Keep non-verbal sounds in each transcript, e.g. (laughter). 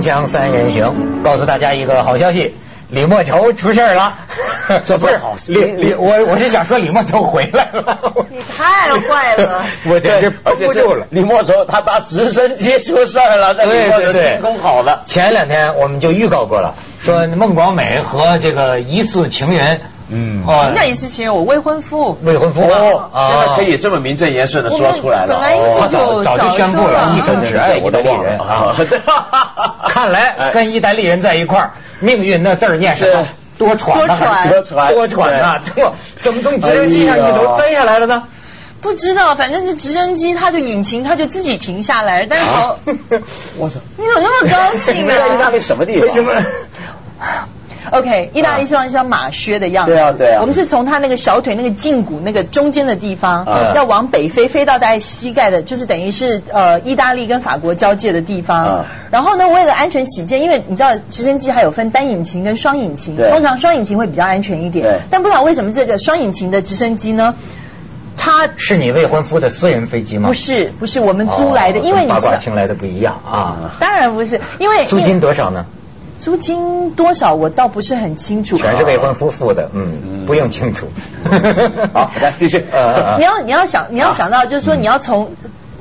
锵锵三人行，告诉大家一个好消息，李莫愁出事了。(laughs) 这不是好李李，我我是想说李莫愁回来了。你太坏了！(laughs) 我简直不住了。李莫愁他搭直升机出事儿了，在李莫愁清空好了。前两天我们就预告过了，说孟广美和这个疑似情人，嗯什么叫一次情人，我未婚夫。未婚夫现在可以这么名正言顺的说出来了。本来一直就早早就宣布了，一生只爱我的恋人我啊。(laughs) 看来跟意大利人在一块儿，命运那字儿念什么？多喘多喘多喘多舛呐！这怎么从直升机上一头栽下来了呢？不知道，反正就直升机，它就引擎，它就自己停下来了。但是好，(laughs) 我操！你怎么那么高兴呢在意大利什么地方？为什么？？OK，意大利像像马靴的样子。对啊对啊我们是从他那个小腿那个胫骨那个中间的地方，啊要往北飞，飞到大概膝盖的，就是等于是呃意大利跟法国交界的地方。啊然后呢，为了安全起见，因为你知道直升机还有分单引擎跟双引擎，通常双引擎会比较安全一对点。但不知道为什么这个双引擎的直升机呢，它是你未婚夫的私人飞机吗？不是不是我们租来的，哦因为你知道跟八卦，听来的不一样啊。当然不是，因为租金多少呢？租金多少我倒不是很清楚。全是未婚夫妇的，嗯，嗯不用清楚。(laughs) 好，来继续。(laughs) 呃你要你要想你要想到就是说你要从。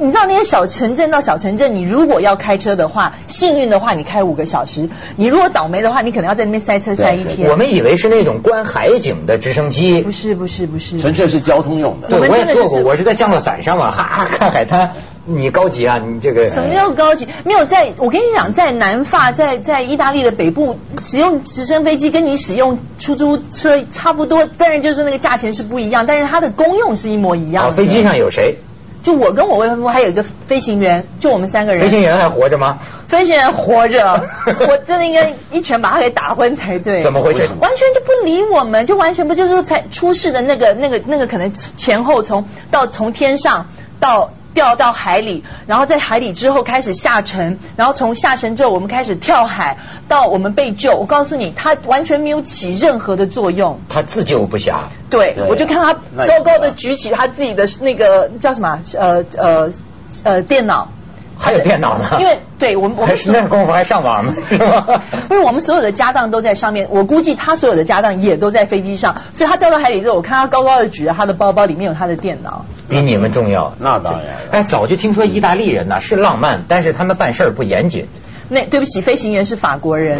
你知道那些小城镇到小城镇，你如果要开车的话，幸运的话你开五个小时；你如果倒霉的话，你可能要在那边塞车塞一天。我们以为是那种观海景的直升机不，是不是不是，纯粹是交通用的。对，我也坐过，我是在降落伞上嘛，哈哈看海滩。你高级啊，你这个什么叫高级？没有在，我跟你讲，在南法，在在意大利的北部，使用直升飞机跟你使用出租车差不多，但是就是那个价钱是不一样，但是它的功用是一模一样啊，的。飞机上有谁？就我跟我未婚夫还有一个飞行员，就我们三个人。飞行员还活着吗？飞行员活着，我真的应该一拳把他给打昏才对。怎么回事？完全就不理我们，就完全不就是说才出事的那个那个那个可能前后从到从天上到掉到海里，然后在海里之后开始下沉，然后从下沉之后我们开始跳海，到我们被救。我告诉你，它完全没有起任何的作用。他自救不暇。对，对我就看他高高的举起他自己的那个叫什么呃呃呃电脑。还有电脑呢因为对我们我们是那功夫还上网呢，是吧？因为我们所有的家当都在上面，我估计他所有的家当也都在飞机上，所以他掉到海里之后，我看他高高的举着他的包包，里面有他的电脑。(laughs) 比你们重要。(laughs) 那当然了哎，早就听说意大利人呐是浪漫，但是他们办事儿不严谨。那对不起，飞行员是法国人，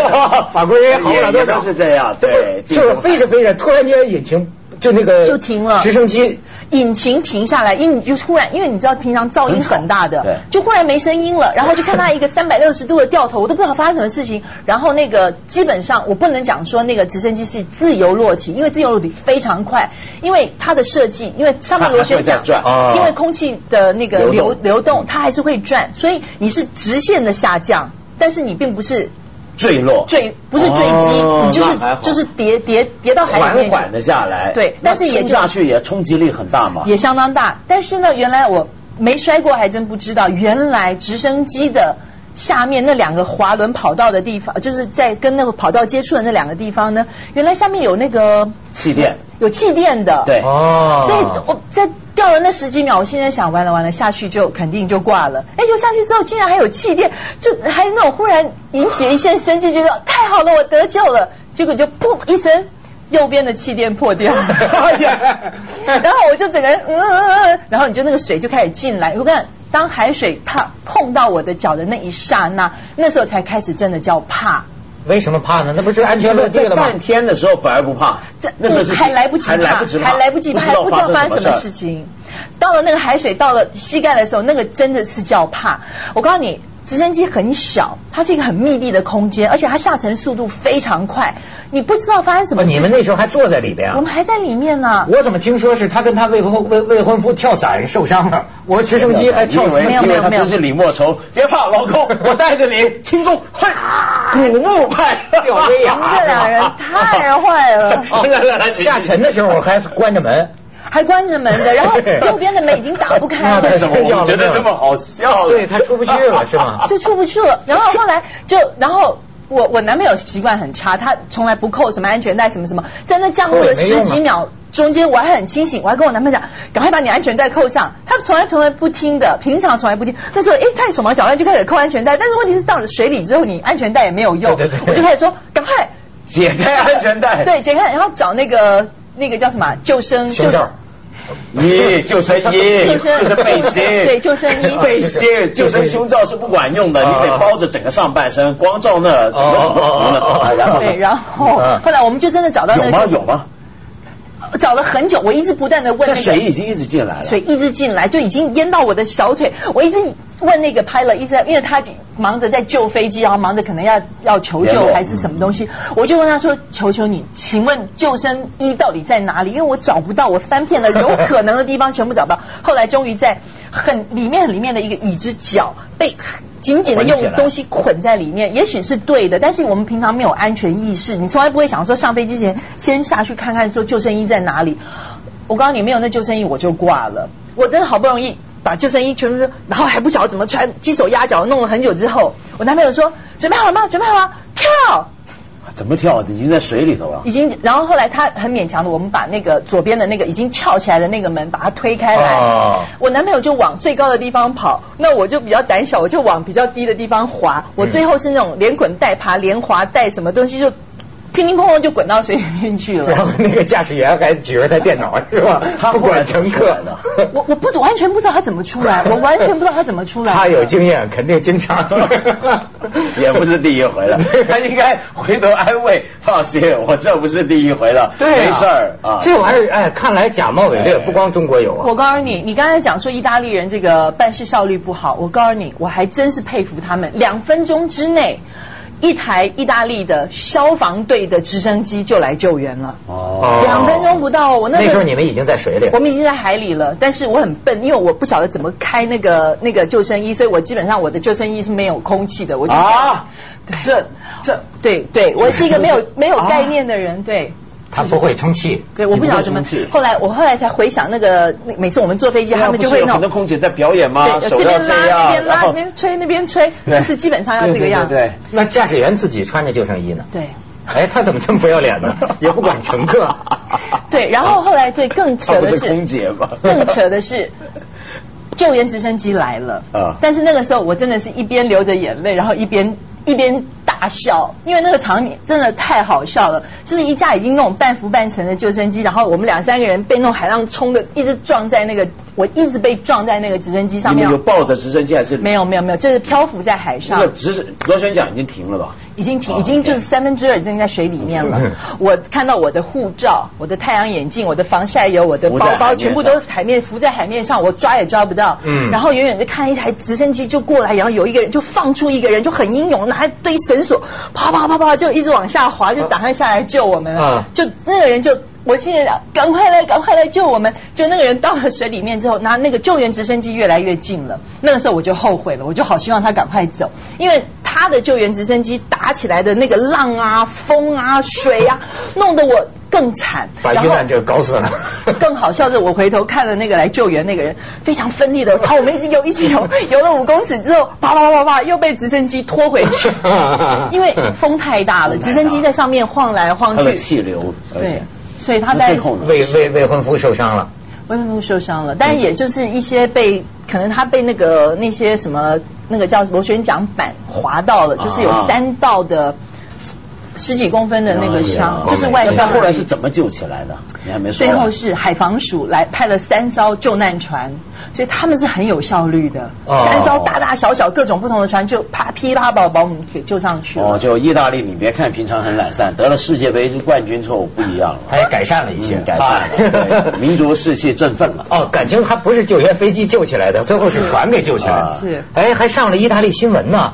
(laughs) 法国人也好不了多都是这样对就是飞着飞着，突然间引擎就那个就停了。直升机。引擎停下来，因为你就突然，因为你知道平常噪音很大对。的，就忽然没声音了，然后就看他一个三百六十度的掉头，我都不知道发生什么事情。然后那个基本上我不能讲说那个直升机是自由落体，因为自由落体非常快，因为它的设计，因为上面螺旋桨转。哦。因为空气的那个流流动，它还是会转，所以你是直线的下降，但是你并不是坠落，坠，不是坠机，哦你就是就是跌跌跌到海里面缓缓的下来。对但是也冲下去也冲击力很大嘛。也相当大。但是呢，原来我没摔过，还真不知道，原来直升机的下面那两个滑轮跑道的地方，就是在跟那个跑道接触的那两个地方呢，原来下面有那个气垫，有气垫的。对哦，所以我在掉了那十几秒，我现在想完了完了，下去就肯定就挂了。哎，就下去之后竟然还有气垫，就还那种忽然引起了一线生机，觉得太好了，我得救了。结果就噗一声，右边的气垫破掉了，(laughs) 然后我就整个人嗯嗯嗯嗯，然后你就那个水就开始进来。我看当海水它碰到我的脚的那一刹那，那时候才开始真的叫怕。为什么怕呢？那不是安全落地了吗？半天的时候反而不怕这，那时候还来不及怕，还来不及怕，还来不及怕，还不知道发生什么事事情。到了那个海水到了膝盖的时候，那个真的是叫怕。我告诉你，直升机很小，它是一个很密闭的空间，而且它下沉速度非常快，你不知道发生什么事情。哦你们那时候还坐在里边啊？我们还在里面呢。我怎么听说是他跟他未婚未未婚夫跳伞受伤了？我直升机还跳以为没有没有没有以为他真是李莫愁，别怕，老公，(laughs) 我带着你轻松，嗨，古墓派吊威亚 (laughs) 这两人太坏了。(laughs) 哦来来来，下沉的时候我还关着门，还关着门的，然后右边的门已经打不开了为。(laughs) 什么 (laughs) 我觉得这么好笑？对他出不去了 (laughs) 是吗？就出不去了。然后后来就，然后我我男朋友习惯很差，他从来不扣什么安全带什么什么，在那降落了十几秒。中间我还很清醒，我还跟我男朋友讲，赶快把你安全带扣上。他从来从来不听的，平常从来不听。那时候，哎，他手忙脚乱就开始扣安全带，但是问题是到了水里之后，你安全带也没有用，对对对我就开始说，赶快解开安全带。对，解开，然后找那个那个叫什么救生，胸罩衣救生衣，救生就是背心，对救生衣背心，救生胸罩是不管用的，你得包着整个上半身，光照那整个哦哦哦呢。然后对，然后嗯后来我们就真的找到那个有吗？有吗？找了很久，我一直不断的问那水已经一直进来了。水一直进来，就已经淹到我的小腿。我一直问那个 pilot，一直在，因为他忙着在救飞机，然后忙着可能要要求救还是什么东西，我就问他说：“求求你，请问救生衣到底在哪里？因为我找不到，我翻遍了有可能的地方全部找不到。后来终于在很里面里面的一个椅子角被紧紧的用东西捆在里面，也许是对的，但是我们平常没有安全意识，你从来不会想说上飞机前先下去看看说救生衣在哪里。我告诉你，没有那救生衣我就挂了。我真的好不容易把救生衣全部，然后还不晓得怎么穿，鸡手鸭脚弄了很久之后，我男朋友说准备好了吗？准备好了，跳。怎么跳？已经在水里头了。已经，然后后来他很勉强的，我们把那个左边的那个已经翘起来的那个门把它推开来，哦我男朋友就往最高的地方跑，那我就比较胆小，我就往比较低的地方滑，我最后是那种连滚带爬、连滑带什么东西就乒乒乓乓就滚到水里面去了。然后那个驾驶员还举着台电脑 (laughs) 是吧？他不管乘客的。(laughs) 我我不完全不知道他怎么出来，(laughs) 我完全不知道他怎么出来。他有经验，肯定经常。也不是第一回了，他应该回头安慰，放心，我这不是第一回了，对啊没事儿啊。这玩意儿，哎，看来假冒伪劣哎不光中国有啊。我告诉你，你刚才讲说意大利人这个办事效率不好，我告诉你，我还真是佩服他们，两分钟之内。一台意大利的消防队的直升机就来救援了，哦两分钟不到。我那那时候你们已经在水里我。们已经在海里了，但是我很笨，因为我不晓得怎么开那个那个救生衣，所以我基本上我的救生衣是没有空气的。我就啊，对这这对对，我是一个没有 (laughs) 没有概念的人，对。他不会充气。对，我不晓得怎么。后来我后来才回想那个，每次我们坐飞机，他们就会那种不是有很多空姐在表演吗？对，这边拉这样，那边拉，那边吹那边吹，就是基本上要这个样。对对对那驾驶员自己穿着救生衣呢？对哎，他怎么这么不要脸呢？(laughs) 也不管乘客。(laughs) 对，然后后来对更扯的是空姐吗更扯的是。救援直升机来了，啊但是那个时候我真的是一边流着眼泪，然后一边一边笑，因为那个场景真的太好笑了。就是一架已经那种半浮半沉的救生机，然后我们两三个人被那种海浪冲的，一直撞在那个，我一直被撞在那个直升机上面有。抱着直升机还是没有没有没有，这是漂浮在海那上个。直升螺旋桨已经停了吧？已经停，哦已经就是三分之二已经在水里面了嗯。(laughs) 我看到我的护照、我的太阳眼镜、我的防晒油、我的包包，全部都是海面浮在海面上，我抓也抓不到。嗯然后远远就看一台直升机就过来，然后有一个人就放出一个人，就很英勇，拿一堆绳索，啪啪啪啪就一直往下滑，就打算下来救我们。嗯就那个人就。我现在讲，赶快来，赶快来救我们！就那个人到了水里面之后，拿那个救援直升机越来越近了。那个时候我就后悔了，我就好希望他赶快走，因为他的救援直升机打起来的那个浪啊、风啊、水啊，弄得我更惨。把鱼蛋就搞死了。(laughs) 更好笑的，我回头看了那个来救援那个人，非常奋力的朝我们一直游，一直游，游了五公尺之后，啪啪啪啪，又被直升机拖回去，(laughs) 因为风太大了，直升机在上面晃来晃它的去，气流，而对且，所以他在？未未未婚夫受伤了。未婚夫受伤了，但是也就是一些被可能他被那个那些什么那个叫螺旋桨板划到了，就是有啊三道的十几公分的那个伤，哎就是外伤。那他后来是怎么救起来的？你还没说。最后是海防署来派了三艘救难船，所以他们是很有效率的。哦三艘大大小小各种不同的船，就啪噼啪把把我们给救上去了。哦，就意大利，你别看平常很懒散，得了世界杯冠军之后不一样了，他也改善了一些，嗯改善了，对民族士气振奋了。(laughs) 哦，感情还不是救援飞机救起来的，最后是船给救起来的。啊是哎，还上了意大利新闻呢。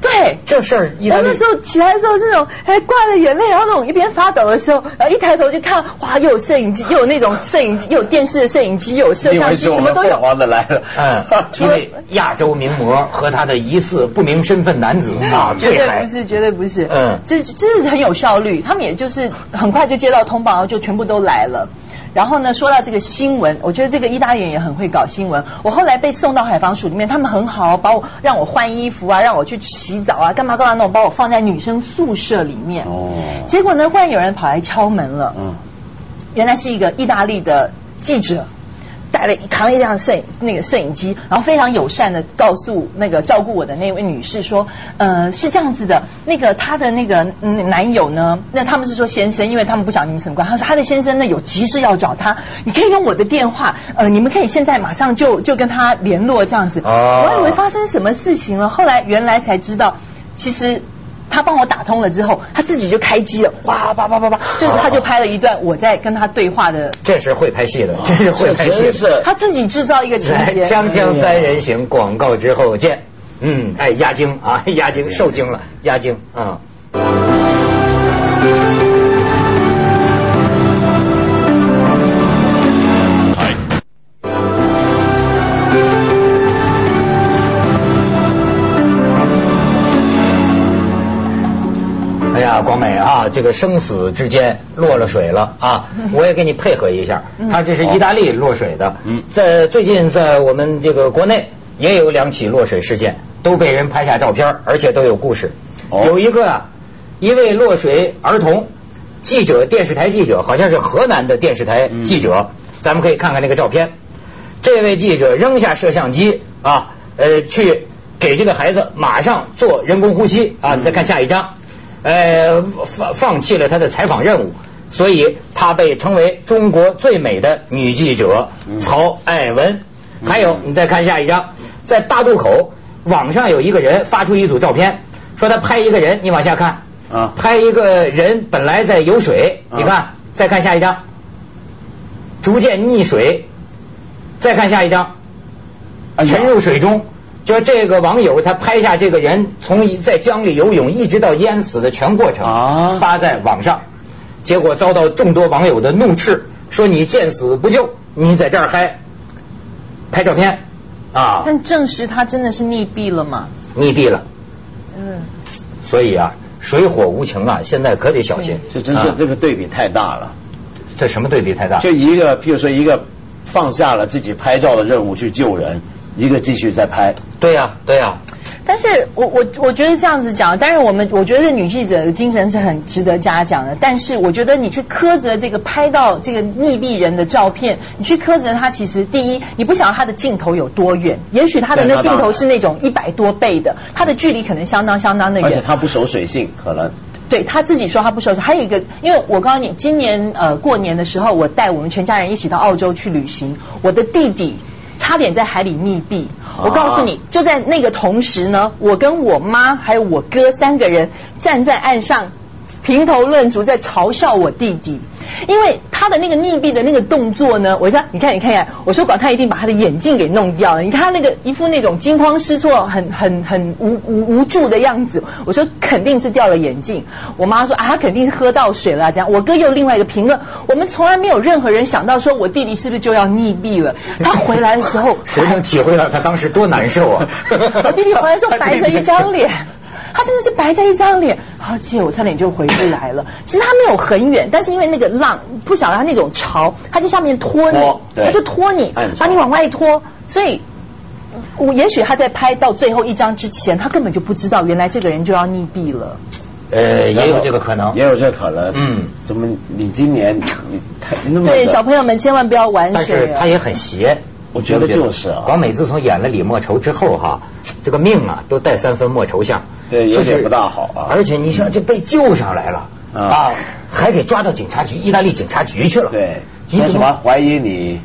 对。这事儿，意大利那时候起来的时候，是那种还挂着眼泪，然后那种一边发抖的时候，然后一抬头就看，哇，又有摄影机，又有那种摄影机，又有电视的摄影机，又有摄像机，什么都有。凤凰的来了，嗯，因为亚洲名模和他的疑似不明身份男子啊，绝对 (laughs) 不是，绝对不是。嗯这这是很有效率，他们也就是很快就接到通报，然后就全部都来了。然后呢，说到这个新闻，我觉得这个意大利人也很会搞新闻。我后来被送到海防署里面，他们很好，把我让我换衣服啊，让我去洗澡啊，干嘛干嘛那种，把我放在女生宿舍里面。哦结果呢，忽然有人跑来敲门了。嗯，原来是一个意大利的记者。带了扛了一辆摄影那个摄影机，然后非常友善的告诉那个照顾我的那位女士说，呃，是这样子的，那个她的那个男友呢，那他们是说先生，因为他们不晓得你们什么关，他说他的先生呢有急事要找他，你可以用我的电话，呃，你们可以现在马上就就跟他联络这样子。我以为发生什么事情了，后来原来才知道，其实。他帮我打通了之后，他自己就开机了，哇叭叭叭叭，就是他就拍了一段我在跟他对话的。这是会拍戏的，这是会拍戏的。他自己制造一个情节。锵锵三人行，广告之后见。嗯，哎，压惊啊，压惊，受惊了，压惊啊。广美啊，这个生死之间落了水了啊！(laughs) 我也给你配合一下，他这是意大利落水的。在最近在我们这个国内也有两起落水事件，都被人拍下照片，而且都有故事。有一个啊，一位落水儿童记者，电视台记者，好像是河南的电视台记者，咱们可以看看那个照片。这位记者扔下摄像机啊，呃，去给这个孩子马上做人工呼吸啊！你再看下一张。呃，放放弃了他的采访任务，所以他被称为中国最美的女记者曹爱文。还有，你再看下一张，在大渡口，网上有一个人发出一组照片，说他拍一个人，你往下看，啊，拍一个人本来在游水，你看，再看下一张，逐渐溺水，再看下一张，沉入水中。就这个网友，他拍下这个人从在江里游泳一直到淹死的全过程，发在网上，结果遭到众多网友的怒斥，说你见死不救，你在这儿嗨拍照片啊！但证实他真的是溺毙了吗？溺毙了。嗯。所以啊，水火无情啊，现在可得小心。这真是这个对比太大了。这什么对比太大？就一个，譬如说一个放下了自己拍照的任务去救人。一个继续在拍，对呀，对呀。但是我我我觉得这样子讲，当然我们我觉得女记者的精神是很值得嘉奖的。但是我觉得你去苛责这个拍到这个溺毙人的照片，你去苛责他，其实第一你不晓得他的镜头有多远，也许他的那镜头是那种一百多倍的，他的距离可能相当相当的远。而且他不守水性，可能。对他自己说他不守水。还有一个，因为我告诉你，今年呃过年的时候，我带我们全家人一起到澳洲去旅行，我的弟弟。差点在海里溺毙，我告诉你，就在那个同时呢，我跟我妈还有我哥三个人站在岸上，评头论足在嘲笑我弟弟。因为他的那个溺毙的那个动作呢，我说你看你看看，我说管他一定把他的眼镜给弄掉了。你看他那个一副那种惊慌失措、很很很无无无助的样子，我说肯定是掉了眼镜。我妈说啊，他肯定是喝到水了这样。我哥又另外一个评论，我们从来没有任何人想到说我弟弟是不是就要溺毙了。他回来的时候，谁能体会到他当时多难受啊？(laughs) 我弟弟回来时候 (laughs) 白着一张脸。他真的是白在一张脸，而且我差点就回不来了。(laughs) 其实他没有很远，但是因为那个浪不晓得他那种潮，他在下面拖你，他就拖你，把你往外拖。所以，我也许他在拍到最后一张之前，他根本就不知道原来这个人就要溺毙了。呃，也有这个可能，也有这可能。嗯，怎么你今年你那么对小朋友们千万不要玩水。但是他也很邪。我觉得就是啊，广美自从演了李莫愁之后哈，这个命啊都带三分莫愁相，对，有点不大好啊。而且你像，这被救上来了啊，还给抓到警察局，意大利警察局去了。对，说什么怀疑你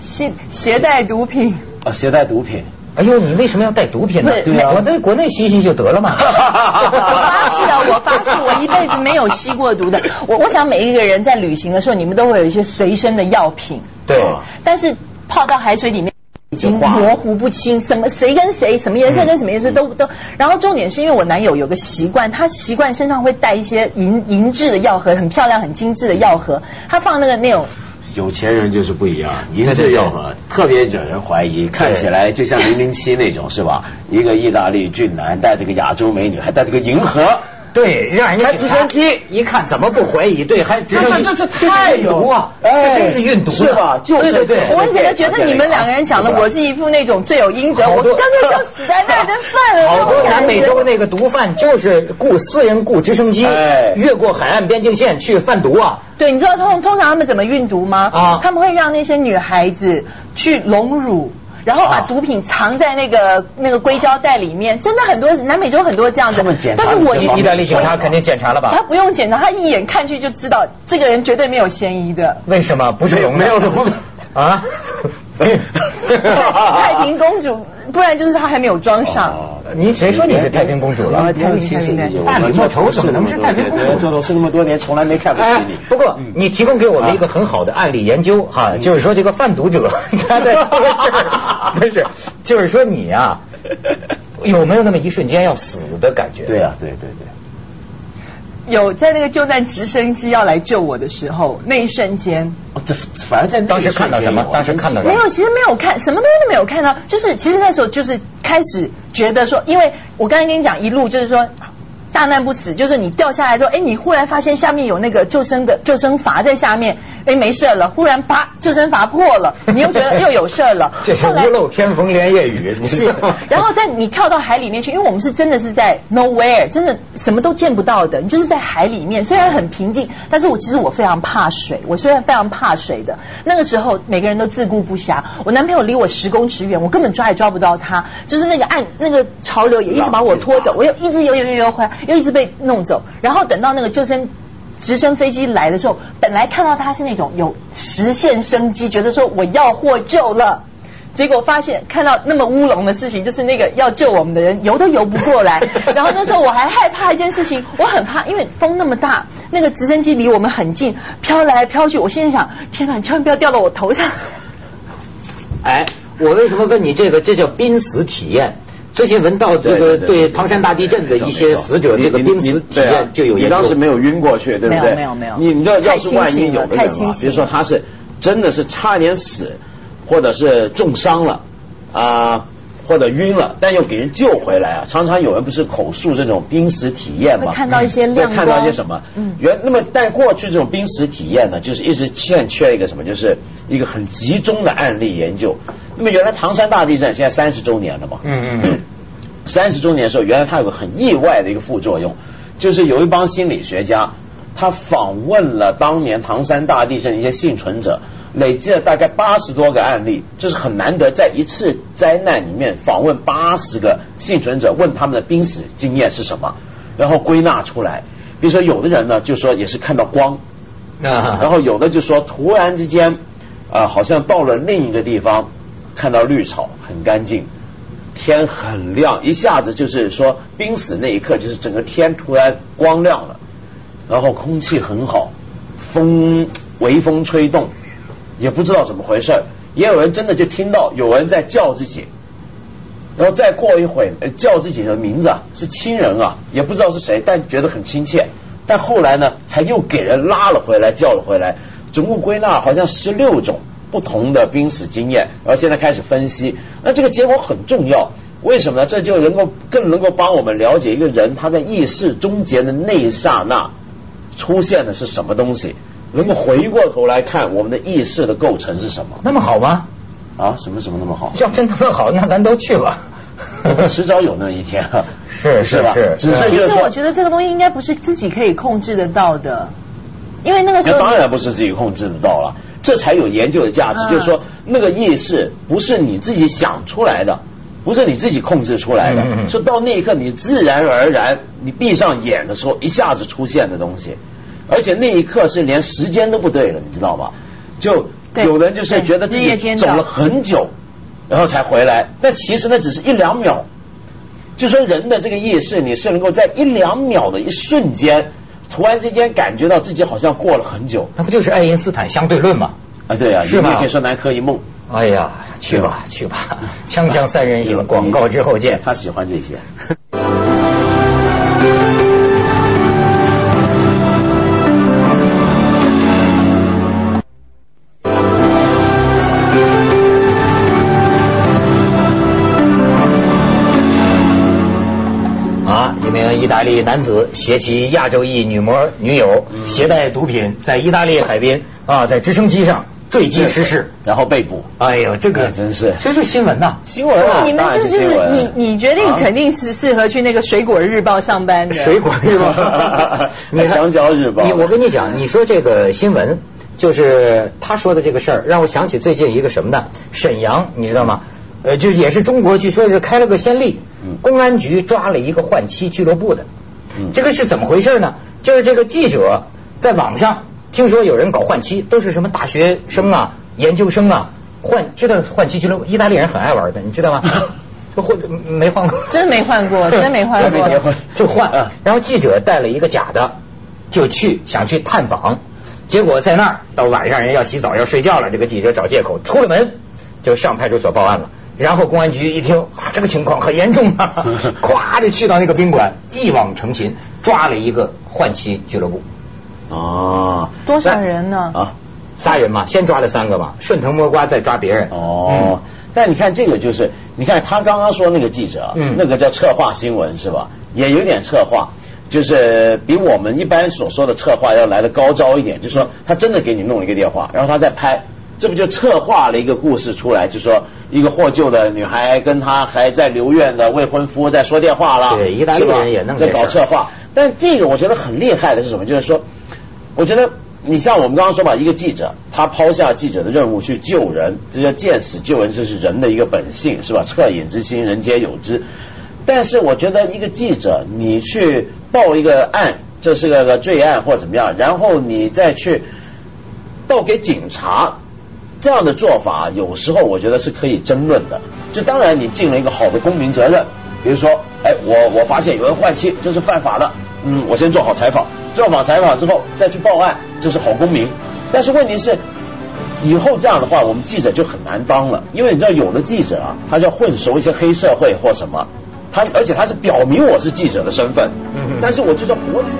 携携带毒品啊？携带毒品？哎呦，你为什么要带毒品呢？对啊，我在国内吸吸就得了嘛。(laughs) 我发誓啊，我发誓，我一辈子没有吸过毒的。我我想每一个人在旅行的时候，你们都会有一些随身的药品。对，但是。泡到海水里面已经模糊不清，什么谁跟谁，什么颜色跟什么颜色都都。然后重点是因为我男友有个习惯，他习惯身上会带一些银银质的药盒，很漂亮、很精致的药盒。他放那个那种有钱人就是不一样，银质药盒特别惹人怀疑，看起来就像零零七那种是吧？一个意大利俊男带着个亚洲美女，还带着个银盒。对，让人家开直升机一看怎么不怀疑？对，还这这这这太运毒啊！哎这真是运毒是吧？就是对对对。我怎么觉得你们两个人讲的，我是一副那种罪有应得，我刚刚就死在那儿就算了。好多南美洲那个毒贩就是雇私人雇直升机，越过海岸边境线去贩毒啊。对，你知道通通常他们怎么运毒吗？啊，他们会让那些女孩子去隆乳。然后把毒品藏在那个那个硅胶袋里面，真的很多南美洲很多这样子。但是我意大利警察肯定检查了吧？他不用检查，他一眼看去就知道这个人绝对没有嫌疑的。为什么？不是没有毒啊？(laughs) (laughs) 太平公主，不然就是她还没有装上。你谁说你是太平公主了？太平太平。大理莫愁怎么能是太平公主？做董事那么多年，从来没看不起你。不过你提供给我们一个很好的案例研究哈，就是说这个贩毒者 (laughs) 他在这个事儿不是，就是说你啊，有没有那么一瞬间要死的感觉？对啊，对对对。有在那个救难直升机要来救我的时候，那一瞬间，这反而在当时看到什么？当时看到什么？没有，其实没有看，什么东西都没有看到。就是其实那时候就是开始觉得说，因为我刚才跟你讲一路就是说。大难不死，就是你掉下来之后，哎，你忽然发现下面有那个救生的救生筏在下面，哎，没事了。忽然啪，救生筏破了，(laughs) 你又觉得又有事了。(laughs) 这是屋漏偏逢连夜雨，是。然后在你跳到海里面去，因为我们是真的是在 nowhere，真的什么都见不到的，你就是在海里面，虽然很平静，但是我其实我非常怕水，我虽然非常怕水的。那个时候每个人都自顾不暇，我男朋友离我十公尺远，我根本抓也抓不到他，就是那个岸那个潮流也一直把我拖走，我又一直游游游游回来。又一直被弄走，然后等到那个救生直升飞机来的时候，本来看到他是那种有实现生机，觉得说我要获救了，结果发现看到那么乌龙的事情，就是那个要救我们的人游都游不过来。(laughs) 然后那时候我还害怕一件事情，我很怕，因为风那么大，那个直升机离我们很近，飘来飘去。我心里想，天哪，你千万不要掉到我头上。哎，我为什么问你这个？这叫濒死体验。最近闻到这个对唐山大地震的一些死者这个濒死体验就有你当时没有晕过去，对不对？没有没有。你你知道，要是万一有的人啊，比如说他是真的是差点死，或者是重伤了啊，或者晕了，但又给人救回来啊，常常有人不是口述这种濒死体验嘛？看到一些亮看到一些什么？嗯。原那么在过去这种濒死体验呢，就是一直欠缺一个什么？就是一个很集中的案例研究。那么原来唐山大地震现在三十周年了嘛？嗯嗯嗯。三十周年的时候，原来它有个很意外的一个副作用，就是有一帮心理学家，他访问了当年唐山大地震的一些幸存者，累积了大概八十多个案例，这是很难得在一次灾难里面访问八十个幸存者，问他们的濒死经验是什么，然后归纳出来。比如说有的人呢，就说也是看到光，然后有的就说突然之间啊，好像到了另一个地方，看到绿草很干净。天很亮，一下子就是说濒死那一刻，就是整个天突然光亮了，然后空气很好，风微风吹动，也不知道怎么回事也有人真的就听到有人在叫自己，然后再过一会叫自己的名字，是亲人啊，也不知道是谁，但觉得很亲切。但后来呢，才又给人拉了回来，叫了回来，总共归纳好像十六种。不同的濒死经验，然后现在开始分析，那这个结果很重要，为什么呢？这就能够更能够帮我们了解一个人他在意识终结的那一刹那出现的是什么东西，能够回过头来看我们的意识的构成是什么。那么好吗？啊，什么什么那么好？要真那么好，那咱都去吧。(laughs) 迟早有那一天，是是吧？是。其实我觉得这个东西应该不是自己可以控制得到的，因为那个时候当然不是自己控制得到了。这才有研究的价值，就是说那个意识不是你自己想出来的，不是你自己控制出来的，是到那一刻你自然而然，你闭上眼的时候一下子出现的东西，而且那一刻是连时间都不对了，你知道吧？就有人就是觉得自己走了很久，然后才回来，但其实那只是一两秒。就说人的这个意识，你是能够在一两秒的一瞬间。突然之间感觉到自己好像过了很久，那不就是爱因斯坦相对论吗？啊，对啊，是吗？可以说南柯一梦。哎呀，去吧去吧，锵锵三人行，(laughs) 广告之后见。他喜欢这些。利男子携其亚洲裔女模女友，携带毒品在意大利海边啊，在直升机上坠机失事，然后被捕。哎呦，这个真是，这是新闻呐，新闻啊！你们这就是你你决定肯定是适合去那个水果日报上班的。水果日报，(laughs) 你香蕉日报。你我跟你讲，你说这个新闻，就是他说的这个事儿，让我想起最近一个什么呢？沈阳，你知道吗？呃，就也是中国，据说是开了个先例，公安局抓了一个换妻俱乐部的，这个是怎么回事呢？就是这个记者在网上听说有人搞换妻，都是什么大学生啊、研究生啊，换知道换妻俱乐部，意大利人很爱玩的，你知道吗？就 (laughs) 换没换过，真没换过，(laughs) 真没换过，就换。然后记者带了一个假的，就去想去探访，结果在那儿到晚上人要洗澡要睡觉了，这个记者找借口出了门就上派出所报案了。然后公安局一听啊，这个情况很严重啊，(laughs) 咵就去到那个宾馆，一网成擒，抓了一个换妻俱乐部。啊，多少人呢？啊，仨人嘛，先抓了三个嘛，顺藤摸瓜再抓别人。哦，但你看这个就是，你看他刚刚说那个记者，嗯，那个叫策划新闻是吧？也有点策划，就是比我们一般所说的策划要来的高招一点，就是说他真的给你弄一个电话，然后他再拍。这不就策划了一个故事出来，就说一个获救的女孩跟她还在留院的未婚夫在说电话了，对，意大利人也弄在搞策划。但这个我觉得很厉害的是什么？就是说，我觉得你像我们刚刚说吧，一个记者他抛下记者的任务去救人，这叫见死救人，这是人的一个本性，是吧？恻隐之心人皆有之。但是我觉得一个记者你去报一个案，这是个罪案或怎么样，然后你再去报给警察。这样的做法有时候我觉得是可以争论的，就当然你尽了一个好的公民责任，比如说，哎，我我发现有人换妻，这是犯法的，嗯，我先做好采访，做好采访之后再去报案，这是好公民。但是问题是，以后这样的话，我们记者就很难当了，因为你知道有的记者啊，他要混熟一些黑社会或什么，他而且他是表明我是记者的身份，但是我就叫脖子。